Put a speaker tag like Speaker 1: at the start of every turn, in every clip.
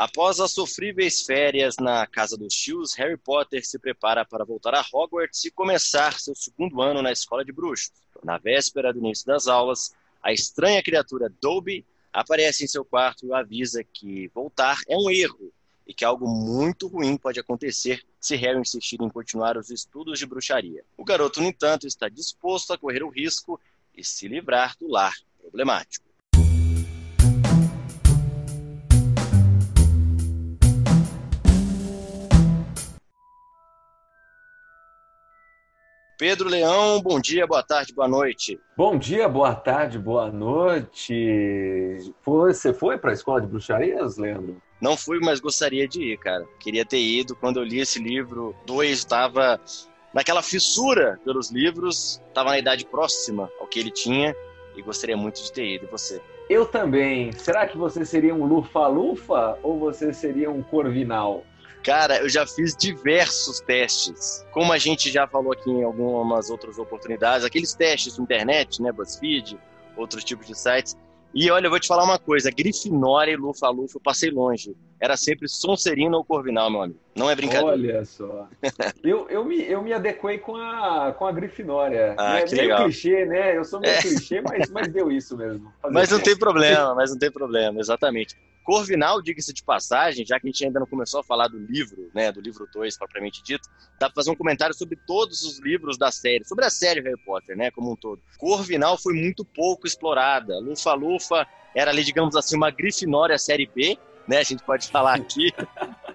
Speaker 1: Após as sofríveis férias na casa dos tios, Harry Potter se prepara para voltar a Hogwarts e começar seu segundo ano na escola de bruxos. Na véspera do início das aulas, a estranha criatura Dobby aparece em seu quarto e avisa que voltar é um erro e que algo muito ruim pode acontecer se Harry insistir em continuar os estudos de bruxaria. O garoto, no entanto, está disposto a correr o risco e se livrar do lar problemático. Pedro Leão, bom dia, boa tarde, boa noite.
Speaker 2: Bom dia, boa tarde, boa noite. Você foi para a escola de bruxarias, Leandro?
Speaker 1: Não fui, mas gostaria de ir, cara. Queria ter ido. Quando eu li esse livro, dois estava naquela fissura pelos livros, estava na idade próxima ao que ele tinha e gostaria muito de ter ido. Você?
Speaker 2: Eu também. Será que você seria um lufa-lufa ou você seria um corvinal?
Speaker 1: Cara, eu já fiz diversos testes. Como a gente já falou aqui em algumas outras oportunidades, aqueles testes na internet, né, BuzzFeed, outros tipos de sites. E olha, eu vou te falar uma coisa: Grifinória e Lufa-Lufa eu passei longe. Era sempre Sonserina ou Corvinal, meu amigo. Não é brincadeira.
Speaker 2: Olha só. eu, eu, me, eu me adequei com a, com a Grifinória.
Speaker 1: Ah,
Speaker 2: é
Speaker 1: que
Speaker 2: meio
Speaker 1: legal.
Speaker 2: clichê, né? Eu sou meio é. clichê, mas, mas deu isso mesmo.
Speaker 1: Fazer mas não tem problema, mas não tem problema, exatamente. Corvinal, diga-se de passagem, já que a gente ainda não começou a falar do livro, né, do livro 2, propriamente dito, dá para fazer um comentário sobre todos os livros da série, sobre a série Harry Potter, né, como um todo. Corvinal foi muito pouco explorada. Lufa-Lufa era ali, digamos assim, uma Grifinória série B, né, a gente pode falar aqui,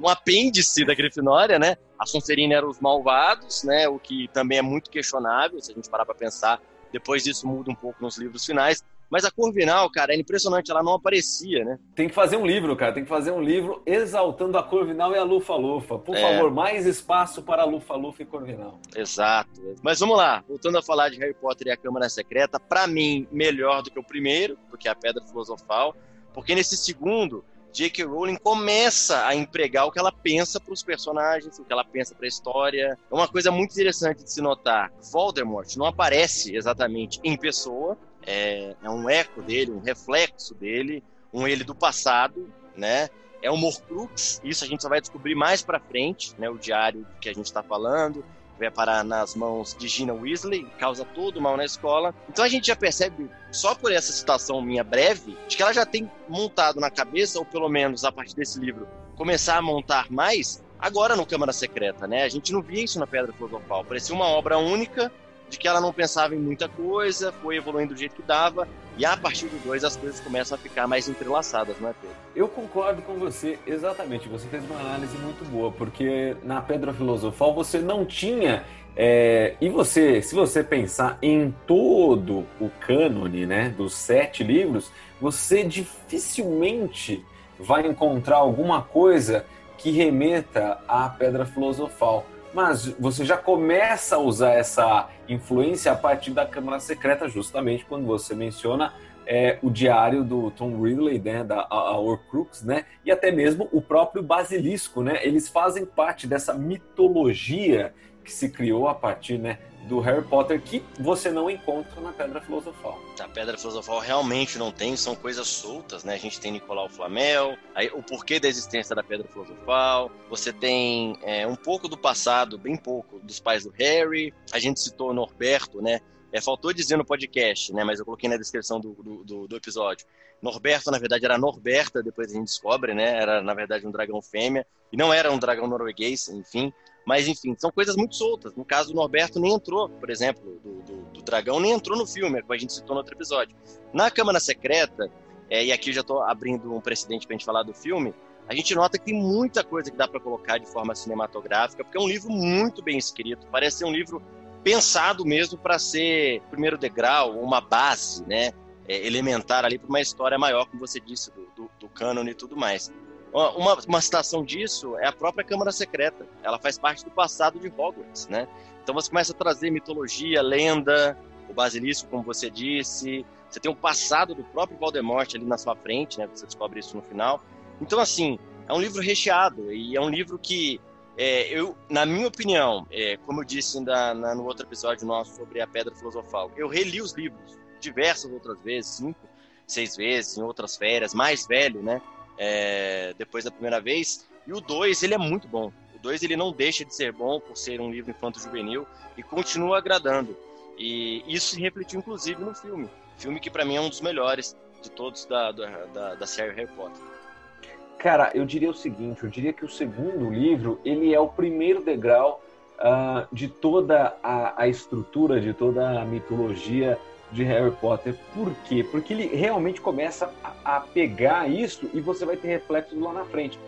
Speaker 1: um apêndice da Grifinória, né? A Sonserina eram os malvados, né, o que também é muito questionável, se a gente parar para pensar. Depois disso muda um pouco nos livros finais. Mas a Corvinal, cara, é impressionante, ela não aparecia, né?
Speaker 2: Tem que fazer um livro, cara, tem que fazer um livro exaltando a Corvinal e a Lufa-Lufa. Por é. favor, mais espaço para a Lufa-Lufa e Corvinal.
Speaker 1: Exato. Mas vamos lá, voltando a falar de Harry Potter e a Câmara Secreta, para mim, melhor do que o primeiro, porque é a Pedra Filosofal, porque nesse segundo, J.K. Rowling começa a empregar o que ela pensa para os personagens, o que ela pensa para a história. É uma coisa muito interessante de se notar. Voldemort não aparece exatamente em pessoa, é, é um eco dele, um reflexo dele, um ele do passado, né? É um Morcrux, isso a gente só vai descobrir mais para frente, né? O diário que a gente está falando vai parar nas mãos de Gina Weasley, causa todo mal na escola. Então a gente já percebe, só por essa citação minha breve, de que ela já tem montado na cabeça, ou pelo menos a partir desse livro, começar a montar mais, agora no Câmara Secreta, né? A gente não via isso na Pedra Filosofal, parecia uma obra única de que ela não pensava em muita coisa, foi evoluindo do jeito que dava, e a partir do 2 as coisas começam a ficar mais entrelaçadas, não é, Pedro?
Speaker 2: Eu concordo com você, exatamente. Você fez uma análise muito boa, porque na Pedra Filosofal você não tinha. É, e você, se você pensar em todo o cânone né, dos sete livros, você dificilmente vai encontrar alguma coisa que remeta à Pedra Filosofal mas você já começa a usar essa influência a partir da Câmara Secreta, justamente quando você menciona é, o diário do Tom Ridley, né, da Horcrux, né, e até mesmo o próprio Basilisco, né, eles fazem parte dessa mitologia que se criou a partir, né, do Harry Potter que você não encontra na Pedra Filosofal.
Speaker 1: A Pedra Filosofal realmente não tem, são coisas soltas, né? A gente tem Nicolau Flamel, aí, o porquê da existência da Pedra Filosofal, você tem é, um pouco do passado, bem pouco, dos pais do Harry, a gente citou Norberto, né? É, faltou dizer no podcast, né? Mas eu coloquei na descrição do, do, do, episódio. Norberto, na verdade, era Norberta, depois a gente descobre, né? Era, na verdade, um dragão fêmea. E não era um dragão norueguês, enfim. Mas, enfim, são coisas muito soltas. No caso do Norberto, nem entrou, por exemplo, do, do, do dragão, nem entrou no filme, como a gente citou no outro episódio. Na Câmara Secreta, é, e aqui eu já estou abrindo um precedente para a gente falar do filme, a gente nota que tem muita coisa que dá para colocar de forma cinematográfica, porque é um livro muito bem escrito, parece ser um livro pensado mesmo para ser primeiro degrau, uma base, né, é, elementar ali para uma história maior, como você disse, do, do, do cânone e tudo mais. Uma, uma citação disso é a própria Câmara Secreta. Ela faz parte do passado de Hogwarts, né? Então você começa a trazer mitologia, lenda, o basilisco, como você disse. Você tem o passado do próprio Voldemort ali na sua frente, né? Você descobre isso no final. Então, assim, é um livro recheado e é um livro que, é, eu, na minha opinião, é, como eu disse na, no outro episódio nosso sobre a Pedra Filosofal, eu reli os livros diversas outras vezes, cinco, seis vezes, em outras férias, mais velho, né? É, depois da primeira vez. E o 2, ele é muito bom. O 2, ele não deixa de ser bom por ser um livro infanto-juvenil e continua agradando. E isso se refletiu, inclusive, no filme. Filme que, para mim, é um dos melhores de todos da, da, da série Harry Potter.
Speaker 2: Cara, eu diria o seguinte, eu diria que o segundo livro, ele é o primeiro degrau uh, de toda a, a, estrutura, de toda a mitologia de Harry Potter. Por quê? Porque ele realmente começa a, a pegar isso e você vai ter reflexos lá na frente.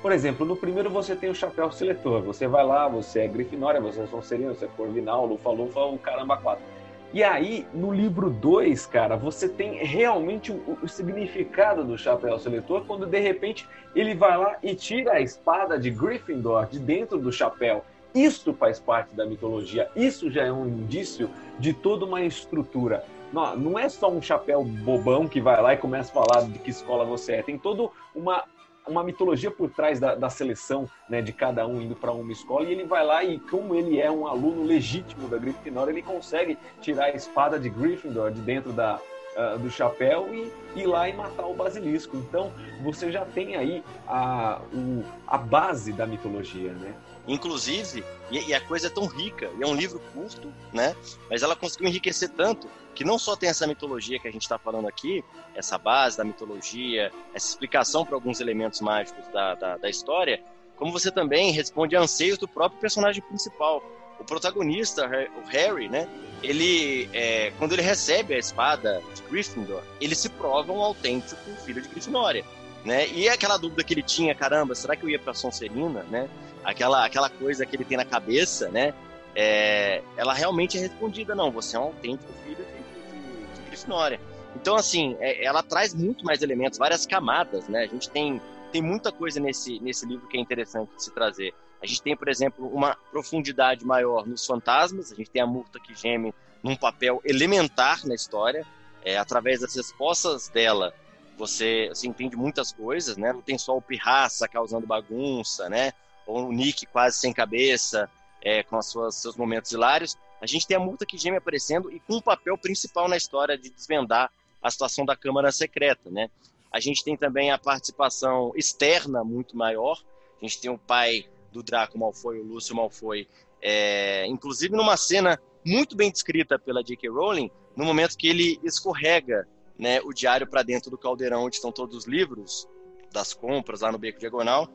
Speaker 2: Por exemplo, no primeiro você tem o chapéu seletor. Você vai lá, você é Grifinória, você é Sonserina, você é Corvinal, Lufa-Lufa, o caramba quatro. E aí, no livro 2, cara, você tem realmente o, o, significado do chapéu seletor quando de repente ele vai lá e tira a espada de Gryffindor de dentro do chapéu. Isso faz parte da mitologia, isso já é um indício de toda uma estrutura. Não, não é só um chapéu bobão que vai lá e começa a falar de que escola você é. Tem toda uma uma mitologia por trás da, da seleção né, de cada um indo para uma escola e ele vai lá e como ele é um aluno legítimo da Grifinória, ele consegue tirar a espada de Gryffindor de dentro da, uh, do chapéu e ir lá e matar o basilisco. Então você já tem aí a, o, a base da mitologia, né?
Speaker 1: Inclusive, e, e a coisa é tão rica, e é um livro curto, né? Mas ela conseguiu enriquecer tanto que não só tem essa mitologia que a gente está falando aqui, essa base da mitologia, essa explicação para alguns elementos mágicos da, da, da, história, como você também responde a anseios do próprio personagem principal. O protagonista, o Harry, né? Ele, é, quando ele recebe a espada de Gryffindor, ele se prova um autêntico filho de Grifinória, né? E aquela dúvida que ele tinha, caramba, será que eu ia para Sonserina, né? Aquela, aquela coisa que ele tem na cabeça, né? É, ela realmente é respondida, não, você é um autêntico filho de Grifinória. Então, assim, é, ela traz muito mais elementos, várias camadas, né? A gente tem, tem muita coisa nesse, nesse livro que é interessante de se trazer. A gente tem, por exemplo, uma profundidade maior nos fantasmas, a gente tem a Murta que geme num papel elementar na história, é, através das respostas dela, você, você entende muitas coisas, né? Não tem só o pirraça causando bagunça, né? Ou o Nick quase sem cabeça, é, com as suas, seus momentos hilários. A gente tem a multa que geme aparecendo e com um papel principal na história de desvendar a situação da Câmara Secreta, né? A gente tem também a participação externa muito maior. A gente tem o pai do Draco Malfoy, o Lúcio Malfoy, é, inclusive numa cena muito bem descrita pela J.K. Rowling, no momento que ele escorrega né, o diário para dentro do caldeirão onde estão todos os livros das compras lá no Beco Diagonal.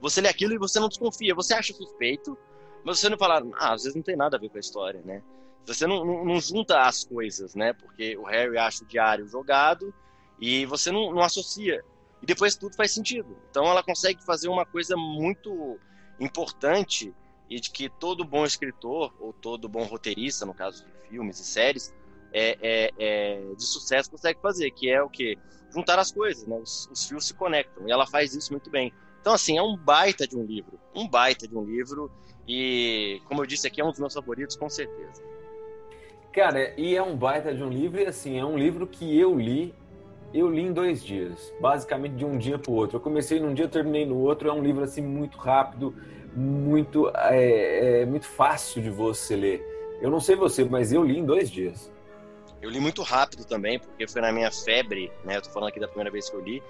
Speaker 1: Você lê aquilo e você não desconfia, você acha suspeito, mas você não fala, ah, às vezes não tem nada a ver com a história, né? Você não, não, não junta as coisas, né? Porque o Harry acha o diário jogado e você não, não associa. E depois tudo faz sentido. Então ela consegue fazer uma coisa muito importante e de que todo bom escritor, ou todo bom roteirista, no caso de filmes e séries, é, é, é, de sucesso consegue fazer, que é o que? Juntar as coisas, né? Os, os, fios se conectam. E ela faz isso muito bem. Então, assim, é um baita de um livro. Um baita de um livro. E, como eu disse aqui, é um dos meus favoritos, com certeza.
Speaker 2: Cara, e é um baita de um livro, e assim, é um livro que eu li, eu li em dois dias, basicamente de um dia para o outro. Eu comecei num dia, terminei no outro, é um livro assim muito rápido, muito, é, é, muito fácil de você ler. Eu não sei você, mas eu li em dois dias.
Speaker 1: Eu li muito rápido também, porque foi na minha febre, né? Eu tô falando aqui da primeira vez que eu li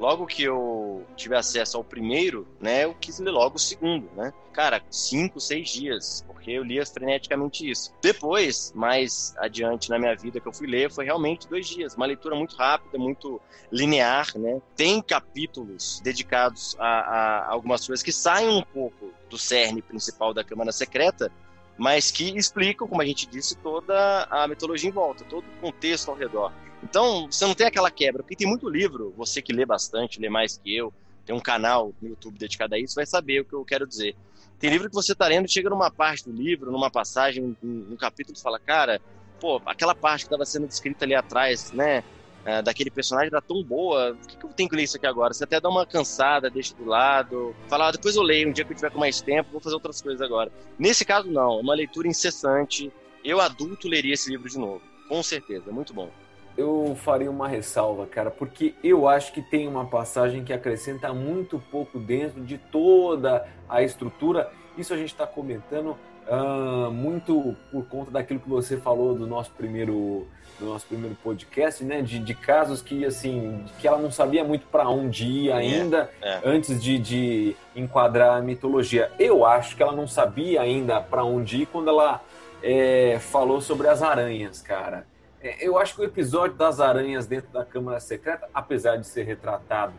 Speaker 1: logo que eu tive acesso ao primeiro, né, eu quis ler logo o segundo, né? Cara, cinco, seis dias, porque eu lia freneticamente isso. Depois, mais adiante na minha vida que eu fui ler, foi realmente dois dias. Uma leitura muito rápida, muito linear, né? Tem capítulos dedicados a, a algumas coisas que saem um pouco do cerne principal da Câmara Secreta, mas que explicam, como a gente disse, toda a mitologia em volta, todo o contexto ao redor. Então, você não tem aquela quebra, porque tem muito livro, você que lê bastante, lê mais que eu, tem um canal no YouTube dedicado a isso, vai saber o que eu quero dizer. Tem livro que você está lendo, chega numa parte do livro, numa passagem, num, capítulo, você fala, cara, pô, aquela parte que estava sendo descrita ali atrás, né, é, daquele personagem era tão boa, por que, que eu tenho que ler isso aqui agora? Você até dá uma cansada, deixa do lado, fala, ah, depois eu leio, um dia que eu tiver com mais tempo, vou fazer outras coisas agora. Nesse caso, não, é uma leitura incessante. Eu, adulto, leria esse livro de novo, com certeza, muito bom
Speaker 2: eu faria uma ressalva, cara, porque eu acho que tem uma passagem que acrescenta muito pouco dentro de toda a estrutura. Isso a gente está comentando uh, muito por conta daquilo que você falou do nosso primeiro do nosso primeiro podcast, né, de, de casos que assim que ela não sabia muito para onde ir ainda é, é. antes de, de enquadrar a mitologia. Eu acho que ela não sabia ainda para onde ir quando ela é, falou sobre as aranhas, cara. É, eu acho que o episódio das aranhas dentro da Câmara Secreta, apesar de ser retratado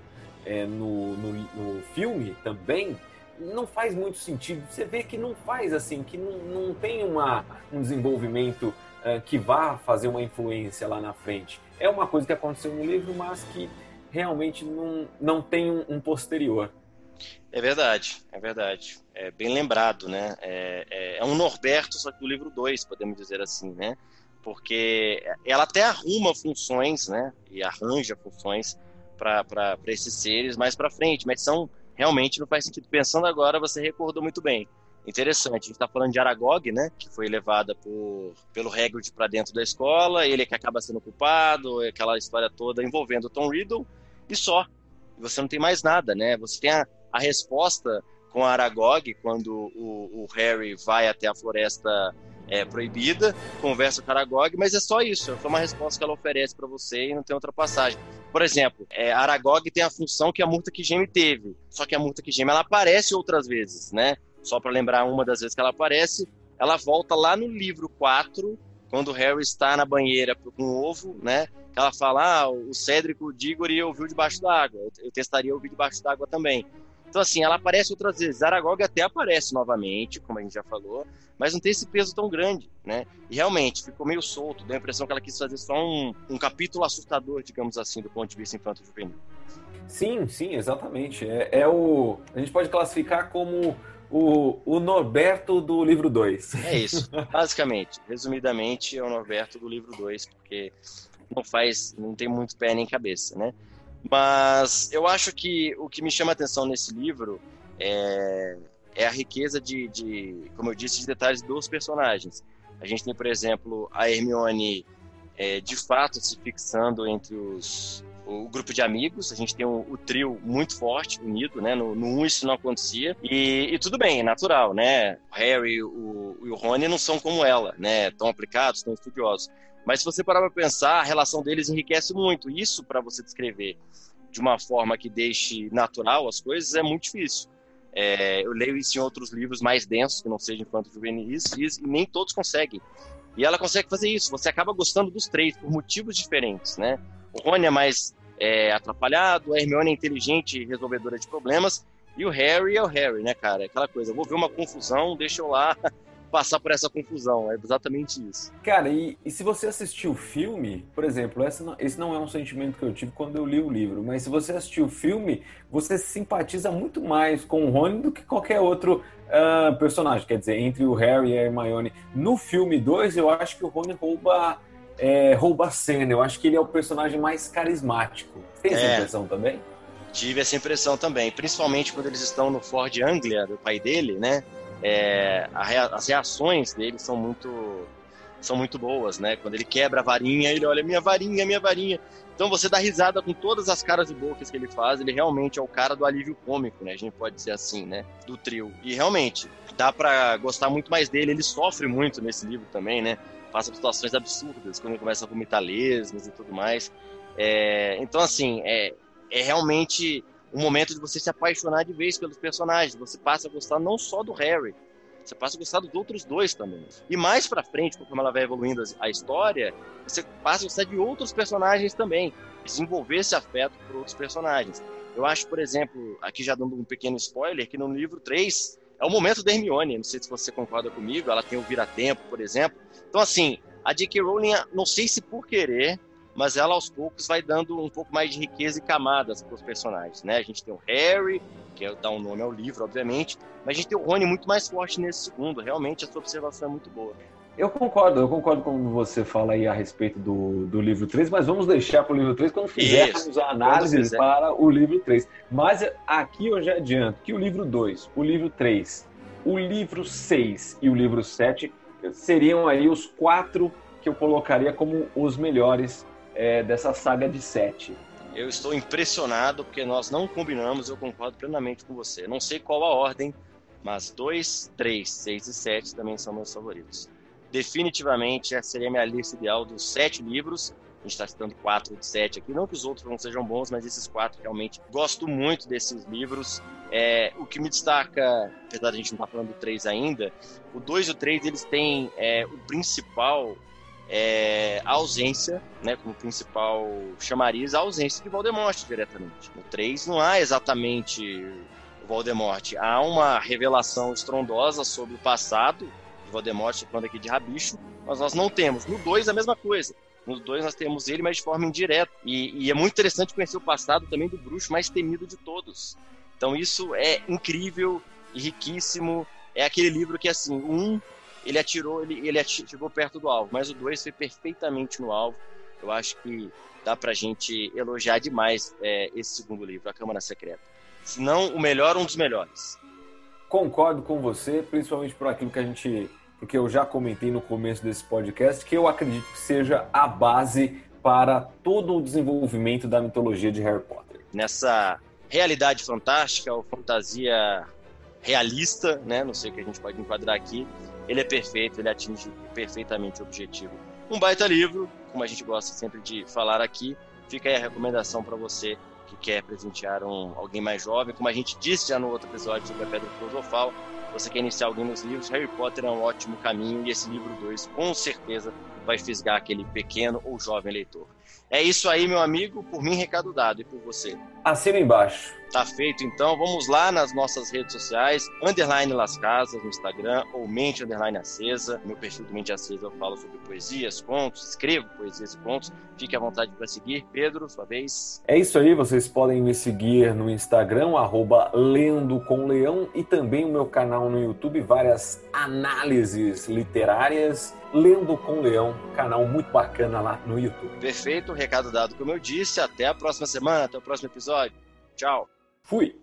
Speaker 2: é, no, no, no filme também, não faz muito sentido. Você vê que não faz assim, que não, não tem uma, um desenvolvimento uh, que vá fazer uma influência lá na frente. É uma coisa que aconteceu no livro, mas que realmente não, não tem um, um posterior.
Speaker 1: É verdade, é verdade. É bem lembrado, né? É, é, é um Norberto, só que do livro 2, podemos dizer assim, né? Porque ela até arruma funções, né? E arranja funções para esses seres mais para frente, mas são realmente não faz sentido. Pensando agora, você recordou muito bem. Interessante, a gente está falando de Aragog, né, que foi levada por, pelo Hagrid para dentro da escola, ele é que acaba sendo culpado, aquela história toda envolvendo Tom Riddle, e só. Você não tem mais nada, né? Você tem a, a resposta com Aragog, quando o, o Harry vai até a floresta é, proibida, conversa com Aragog, mas é só isso, é uma resposta que ela oferece para você e não tem outra passagem. Por exemplo, é, Aragog tem a função que a Murta que Geme teve, só que a Murta que Geme ela aparece outras vezes, né? Só para lembrar uma das vezes que ela aparece, ela volta lá no livro 4, quando o Harry está na banheira com o ovo, né? Ela fala, ah, o Cédrico, o Diggory ouviu debaixo d'água, eu testaria ouvir debaixo d'água também. Então, assim, ela aparece outras vezes. Aragog até aparece novamente, como a gente já falou, mas não tem esse peso tão grande, né? E realmente, ficou meio solto, deu a impressão que ela quis fazer só um, um capítulo assustador, digamos assim, do ponto de vista infanto-juvenil.
Speaker 2: Sim, sim, exatamente. É, é, o. A gente pode classificar como o, o Norberto do livro 2.
Speaker 1: É isso, basicamente. Resumidamente, é o Norberto do livro 2, porque não faz. não tem muito pé nem cabeça, né? Mas eu acho que o que me chama a atenção nesse livro é, é a riqueza de, de, como eu disse, de detalhes dos personagens. A gente tem, por exemplo, a Hermione é, de fato se fixando entre os, o grupo de amigos, a gente tem o, o trio muito forte, unido, né? No, no 1 isso não acontecia. E, e, tudo bem, é natural, né? O Harry o, e o Rony não são como ela, né? Tão aplicados, tão estudiosos. Mas se você parar para pensar, a relação deles enriquece muito. Isso, para você descrever de uma forma que deixe natural as coisas, é muito difícil. É, eu leio isso em outros livros mais densos, que não sejam infanto juvenis, e nem todos conseguem. E ela consegue fazer isso. Você acaba gostando dos três por motivos diferentes, né? O Rony é mais é, atrapalhado, a Hermione é inteligente e resolvedora de problemas, e o Harry é o Harry, né, cara? Aquela coisa, vou ver uma confusão, deixa eu lá passar por essa confusão. É exatamente isso.
Speaker 2: Cara, e, e se você assistiu o filme, por exemplo, não, esse não é um sentimento que eu tive quando eu li o livro, mas se você assistiu o filme, você simpatiza muito mais com o Rony do que qualquer outro uh, personagem. Quer dizer, entre o Harry e a Hermione. No filme 2, eu acho que o Rony rouba. É, rouba a cena, eu acho que ele é o personagem mais carismático. Tem essa é. impressão também?
Speaker 1: Tive essa impressão também, principalmente quando eles estão no Ford Anglia, do pai dele, né? É, as reações dele são muito são muito boas, né? Quando ele quebra a varinha, ele olha minha varinha, minha varinha. Então você dá risada com todas as caras e bocas que ele faz. Ele realmente é o cara do alívio cômico, né? A gente pode dizer assim, né? Do trio. E realmente dá para gostar muito mais dele. Ele sofre muito nesse livro também, né? Passa por situações absurdas quando ele começa a vomitar lesmas e tudo mais. É, então assim, é, é realmente um momento de você se apaixonar de vez pelos personagens. Você passa a gostar não só do Harry, você passa a gostar dos outros dois também. E mais pra frente, conforme ela vai evoluindo a história, você passa a gostar de outros personagens também. Desenvolver esse afeto por outros personagens. Eu acho, por exemplo, aqui já dando um pequeno spoiler, que no livro 3 é o momento da Hermione. Não sei se você concorda comigo, ela tem o vira-tempo, por exemplo. Então, assim, a J.K. Rowling, não sei se por querer, mas ela aos poucos vai dando um pouco mais de riqueza e camadas para os personagens, né? A gente tem o Harry, que é, dá um nome ao livro, obviamente, mas a gente tem o Rony muito mais forte nesse segundo. Realmente, a sua observação é muito boa.
Speaker 2: Eu concordo, eu concordo com você fala aí a respeito do, do livro 3, mas vamos deixar para o livro 3 quando fizermos Isso, a análise para o livro 3. Mas aqui eu já adianto que o livro 2, o livro 3, o livro 6 e o livro 7 seriam aí os quatro que eu colocaria como os melhores é, dessa saga de sete.
Speaker 1: Eu estou impressionado porque nós não combinamos, eu concordo plenamente com você. Não sei qual a ordem Mas 2, 3, 6 e 7 também são meus favoritos. Definitivamente, essa seria a minha lista ideal dos sete livros. A gente está citando quatro de sete aqui. Não que os outros não sejam bons, mas esses quatro realmente gosto muito desses livros. É, o que me destaca, apesar de a gente não estar tá falando do três ainda, o dois e o três eles têm é, o principal é, a ausência, né, como principal chamariz, a ausência de Voldemort diretamente. No 3 não há exatamente Voldemort, há uma revelação estrondosa sobre o passado de Voldemort, falando aqui de Rabicho, mas nós não temos. No 2 a mesma coisa. No 2 nós temos ele, mas de forma indireta. E, e é muito interessante conhecer o passado também do bruxo mais temido de todos. Então isso é incrível e riquíssimo. É aquele livro que, assim, um ele atirou, ele, ele atirou, chegou perto do alvo, mas o 2 foi perfeitamente no alvo. Eu acho que dá pra gente elogiar demais é, esse segundo livro, A Câmara Secreta. Se não o melhor, um dos melhores.
Speaker 2: Concordo com você, principalmente por aquilo que a gente. Porque eu já comentei no começo desse podcast, que eu acredito que seja a base para todo o desenvolvimento da mitologia de Harry Potter.
Speaker 1: Nessa realidade fantástica, ou fantasia realista, né? Não sei o que a gente pode enquadrar aqui ele é perfeito, ele atinge perfeitamente o objetivo. Um baita livro, como a gente gosta sempre de falar aqui, fica aí a recomendação para você que quer presentear um, alguém mais jovem. Como a gente disse já no outro episódio sobre a Pedra Filosofal, você quer iniciar alguém nos livros, Harry Potter é um ótimo caminho e esse livro 2 com certeza vai fisgar aquele pequeno ou jovem leitor. É isso aí, meu amigo. Por mim, recado dado. E por você?
Speaker 2: Assina embaixo.
Speaker 1: Tá feito, então. Vamos lá nas nossas redes sociais. Underline Las Casas no Instagram ou Mente Underline Acesa. Meu perfil do Mente Acesa eu falo sobre poesias, contos, escrevo poesias e contos. Fique à vontade para seguir. Pedro, sua vez.
Speaker 2: É isso aí. Vocês podem me seguir no Instagram, arroba Lendo com Leão e também o meu canal no YouTube, várias análises literárias Lendo com Leão, canal muito bacana lá no YouTube.
Speaker 1: Perfeito, recado dado como eu disse. Até a próxima semana, até o próximo episódio. Tchau.
Speaker 2: Fui.